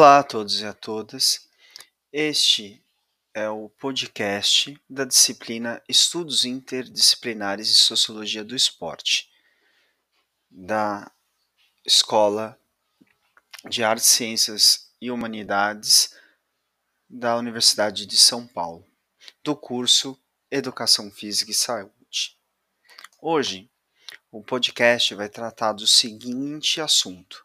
Olá a todos e a todas. Este é o podcast da disciplina Estudos Interdisciplinares e Sociologia do Esporte, da Escola de Artes, Ciências e Humanidades da Universidade de São Paulo, do curso Educação Física e Saúde. Hoje, o podcast vai tratar do seguinte assunto: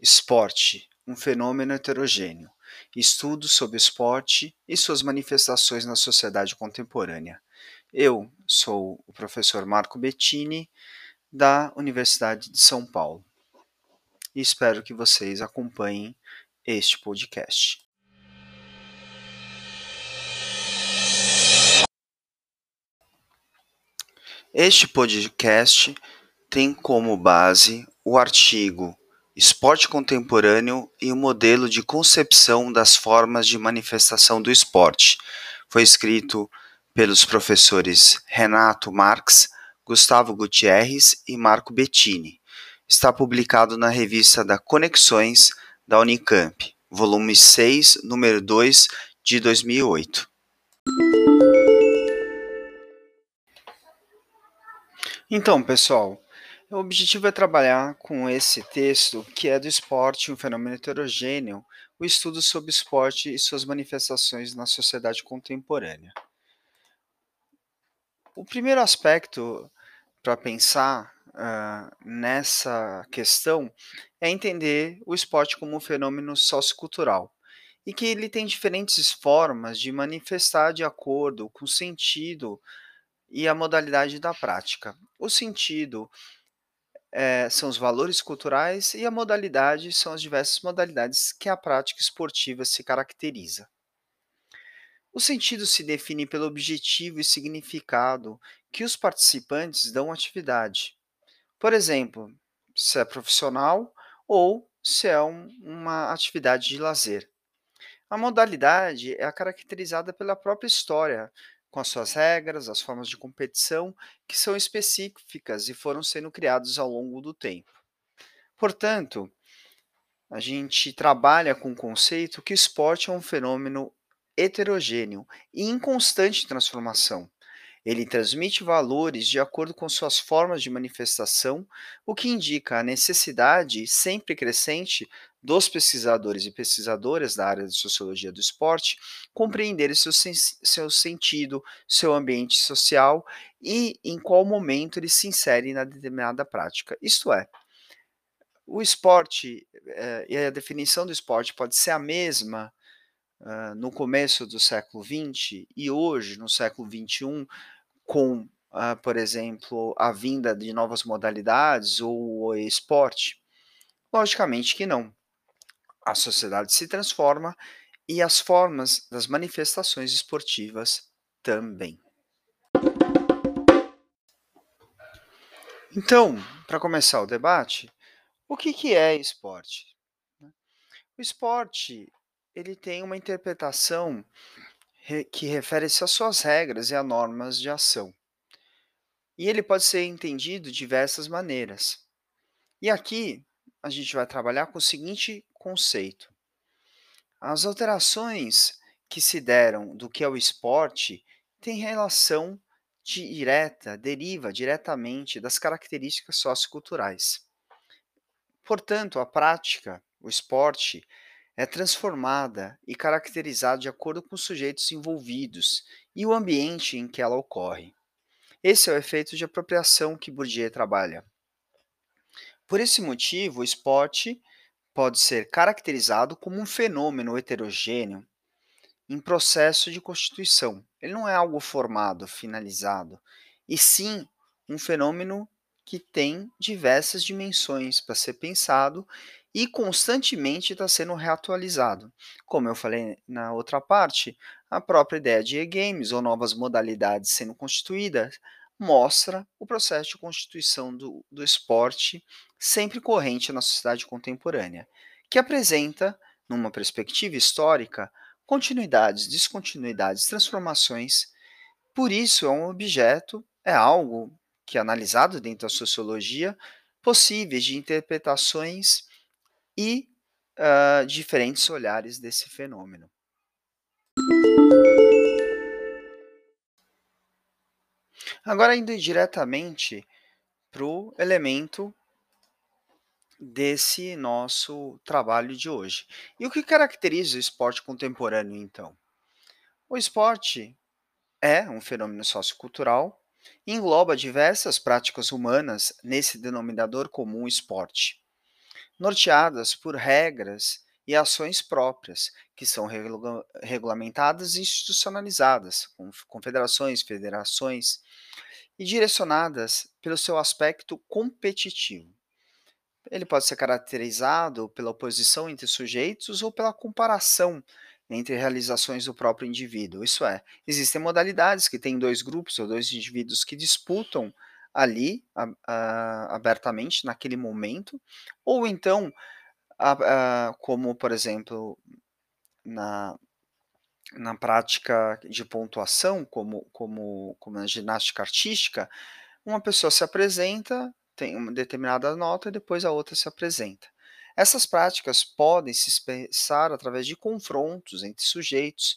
esporte um fenômeno heterogêneo. Estudos sobre o esporte e suas manifestações na sociedade contemporânea. Eu sou o professor Marco Bettini, da Universidade de São Paulo, e espero que vocês acompanhem este podcast. Este podcast tem como base o artigo Esporte Contemporâneo e o Modelo de Concepção das Formas de Manifestação do Esporte. Foi escrito pelos professores Renato Marx, Gustavo Gutierrez e Marco Bettini. Está publicado na revista da Conexões da Unicamp, volume 6, número 2, de 2008. Então, pessoal, o objetivo é trabalhar com esse texto, que é do esporte, um fenômeno heterogêneo, o estudo sobre esporte e suas manifestações na sociedade contemporânea. O primeiro aspecto para pensar uh, nessa questão é entender o esporte como um fenômeno sociocultural e que ele tem diferentes formas de manifestar de acordo com o sentido e a modalidade da prática. O sentido é, são os valores culturais e a modalidade são as diversas modalidades que a prática esportiva se caracteriza. O sentido se define pelo objetivo e significado que os participantes dão à atividade. Por exemplo, se é profissional ou se é um, uma atividade de lazer. A modalidade é caracterizada pela própria história, com as suas regras, as formas de competição que são específicas e foram sendo criados ao longo do tempo. Portanto, a gente trabalha com o conceito que o esporte é um fenômeno heterogêneo e em constante transformação, ele transmite valores de acordo com suas formas de manifestação, o que indica a necessidade sempre crescente dos pesquisadores e pesquisadoras da área de sociologia do esporte compreenderem seu, seu sentido, seu ambiente social e em qual momento ele se insere na determinada prática. Isto é, o esporte eh, e a definição do esporte pode ser a mesma uh, no começo do século XX e hoje, no século XXI, com, uh, por exemplo, a vinda de novas modalidades ou o esporte? Logicamente que não. A sociedade se transforma e as formas das manifestações esportivas também. Então, para começar o debate, o que, que é esporte? O esporte ele tem uma interpretação que refere-se às suas regras e a normas de ação. E ele pode ser entendido de diversas maneiras. E aqui a gente vai trabalhar com o seguinte conceito: as alterações que se deram do que é o esporte têm relação direta, deriva diretamente das características socioculturais. Portanto, a prática, o esporte, é transformada e caracterizada de acordo com os sujeitos envolvidos e o ambiente em que ela ocorre. Esse é o efeito de apropriação que Bourdieu trabalha. Por esse motivo, o esporte pode ser caracterizado como um fenômeno heterogêneo em processo de constituição. Ele não é algo formado, finalizado, e sim um fenômeno que tem diversas dimensões para ser pensado e constantemente está sendo reatualizado. Como eu falei na outra parte, a própria ideia de e-games ou novas modalidades sendo constituídas mostra o processo de constituição do, do esporte sempre corrente na sociedade contemporânea, que apresenta, numa perspectiva histórica, continuidades, descontinuidades, transformações. Por isso, é um objeto, é algo que é analisado dentro da sociologia, possíveis de interpretações e hã, diferentes olhares desse fenômeno. Agora indo diretamente para o elemento desse nosso trabalho de hoje. E o que caracteriza o esporte contemporâneo então? O esporte é um fenômeno sociocultural engloba diversas práticas humanas nesse denominador comum esporte, norteadas por regras e ações próprias, que são regula- regulamentadas e institucionalizadas, com confederações, federações, e direcionadas pelo seu aspecto competitivo. Ele pode ser caracterizado pela oposição entre sujeitos ou pela comparação entre realizações do próprio indivíduo. Isso é, existem modalidades que têm dois grupos ou dois indivíduos que disputam ali a- a- abertamente naquele momento, ou então, a- como por exemplo na, na prática de pontuação, como, como, como na ginástica artística, uma pessoa se apresenta, tem uma determinada nota e depois a outra se apresenta. Essas práticas podem se expressar através de confrontos entre sujeitos,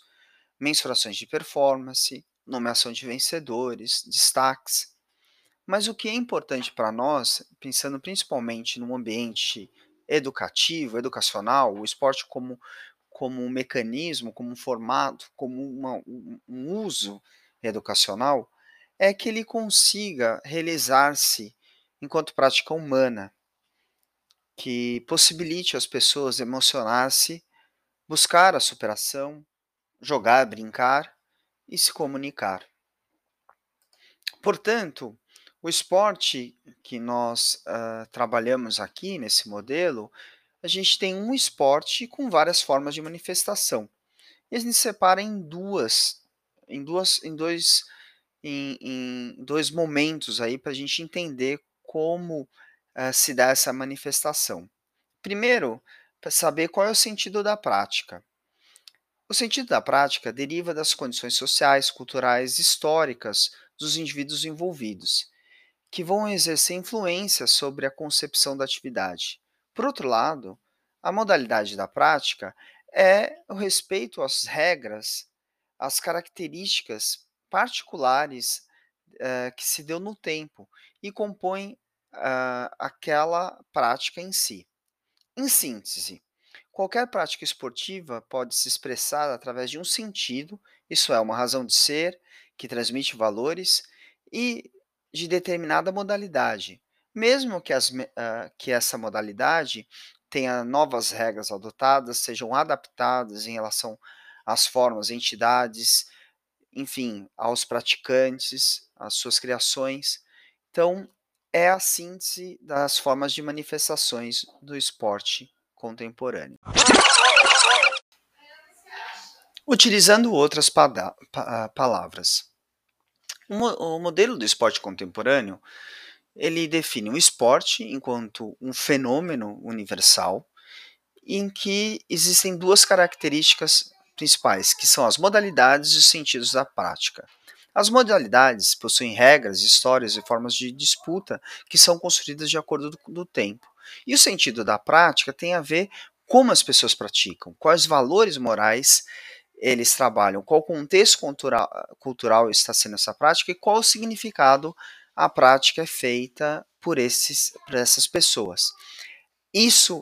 mensurações de performance, nomeação de vencedores, destaques. Mas o que é importante para nós, pensando principalmente no ambiente educativo, educacional, o esporte como, como um mecanismo, como um formato, como uma- um, uso educacional, é que ele consiga realizar-se enquanto prática humana, que possibilite às pessoas emocionar-se, buscar a superação, jogar, brincar e se comunicar. Portanto, o esporte que nós ah, trabalhamos aqui nesse modelo, a gente tem um esporte com várias formas de manifestação. E gente separa em duas, em duas, em dois, em, em dois momentos aí para a gente entender como ah, se dá essa manifestação. Primeiro, para saber qual é o sentido da prática. O sentido da prática deriva das condições sociais, culturais, históricas dos indivíduos envolvidos, que vão exercer influência sobre a concepção da atividade. Por outro lado, a modalidade da prática é o respeito às regras, às características particulares eh, que se deu no tempo e compõem ah, aquela prática em si. Em síntese, qualquer prática esportiva pode se expressar através de um sentido, isso é, uma razão de ser, que transmite valores, e de determinada modalidade, mesmo que, as ah, que essa modalidade tenha novas regras adotadas, sejam adaptadas em relação às formas, entidades, enfim, aos praticantes, às suas criações. Então, é a síntese das formas de manifestações do esporte contemporâneo. Utilizando outras ah, palavras. O modelo do esporte contemporâneo, ele define o esporte enquanto um fenômeno universal em que existem duas características principais, que são as modalidades e os sentidos da prática. As modalidades possuem regras, histórias e formas de disputa que são construídas de acordo do, do tempo. E o sentido da prática tem a ver como as pessoas praticam, quais valores morais eles trabalham, qual contexto cultural, está sendo essa prática e qual o significado a prática é feita por, esses, por essas pessoas. Isso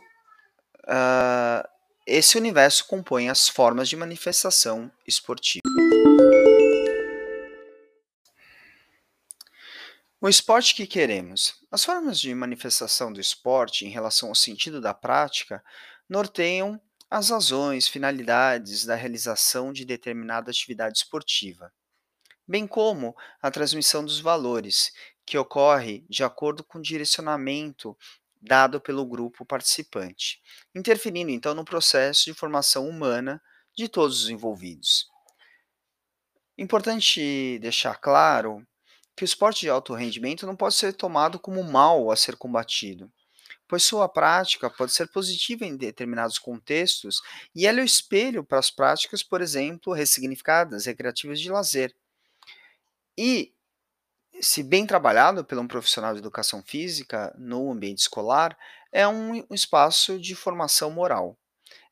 ah, esse universo compõe as formas de manifestação esportiva. O esporte que queremos. As formas de manifestação do esporte em relação ao sentido da prática norteiam as razões, finalidades da realização de determinada atividade esportiva, bem como a transmissão dos valores, que ocorre de acordo com o direcionamento dado pelo grupo participante, interferindo então no processo de formação humana de todos os envolvidos. Importante deixar claro que o esporte de alto rendimento não pode ser tomado como mal a ser combatido, pois sua prática pode ser positiva em determinados contextos e ela é o espelho para as práticas, por exemplo, ressignificadas, recreativas de lazer. E se bem trabalhado por um profissional de educação física no ambiente escolar, é um espaço de formação moral.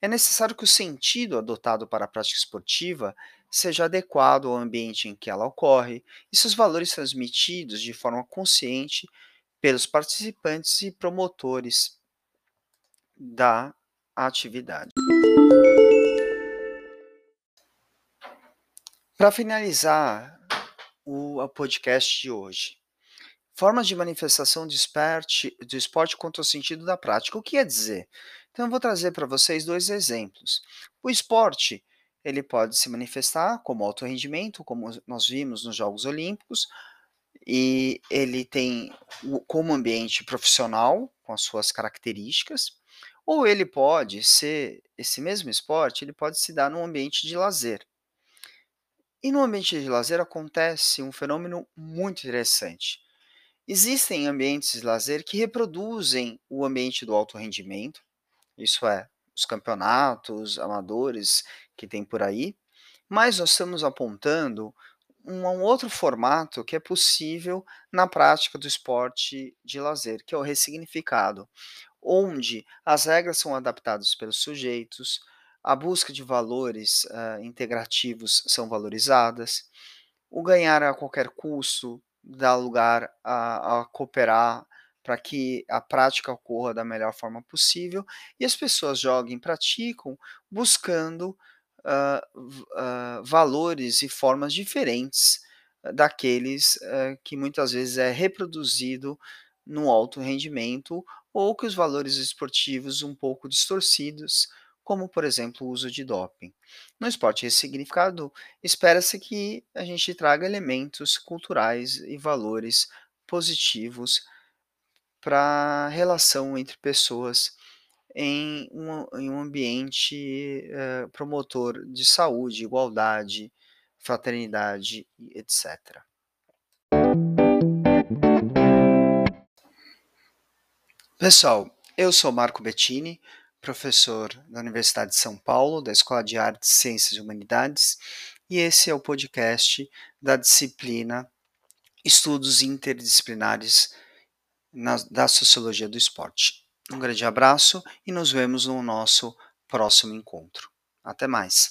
É necessário que o sentido adotado para a prática esportiva seja adequado ao ambiente em que ela ocorre e seus valores transmitidos de forma consciente pelos participantes e promotores da atividade. Para finalizar o podcast de hoje, formas de manifestação do esporte, do esporte contra o sentido da prática. O que quer dizer? Então, eu vou trazer para vocês dois exemplos. O esporte, ele pode se manifestar como alto rendimento, como nós vimos nos Jogos Olímpicos, e ele tem como ambiente profissional, com as suas características, ou ele pode ser, esse mesmo esporte, ele pode se dar num ambiente de lazer. E no ambiente de lazer acontece um fenômeno muito interessante. Existem ambientes de lazer que reproduzem o ambiente do alto rendimento, isso é, os campeonatos amadores que tem por aí, mas nós estamos apontando um, um outro formato que é possível na prática do esporte de lazer, que é o ressignificado, onde as regras são adaptadas pelos sujeitos, a busca de valores uh, integrativos são valorizadas, o ganhar a qualquer custo dá lugar a, a cooperar para que a prática ocorra da melhor forma possível e as pessoas joguem, praticam, buscando uh, uh, valores e formas diferentes daqueles uh, que muitas vezes é reproduzido no alto rendimento ou que os valores esportivos um pouco distorcidos, como por exemplo o uso de doping. No esporte ressignificado, espera-se que a gente traga elementos culturais e valores positivos para relação entre pessoas em um, em um ambiente eh, promotor de saúde, igualdade, fraternidade, etc. Pessoal, eu sou Marco Bettini, professor da Universidade de São Paulo, da Escola de Artes, Ciências e Humanidades, e esse é o podcast da disciplina Estudos Interdisciplinares na, da Sociologia do Esporte. Um grande abraço e nos vemos no nosso próximo encontro. Até mais.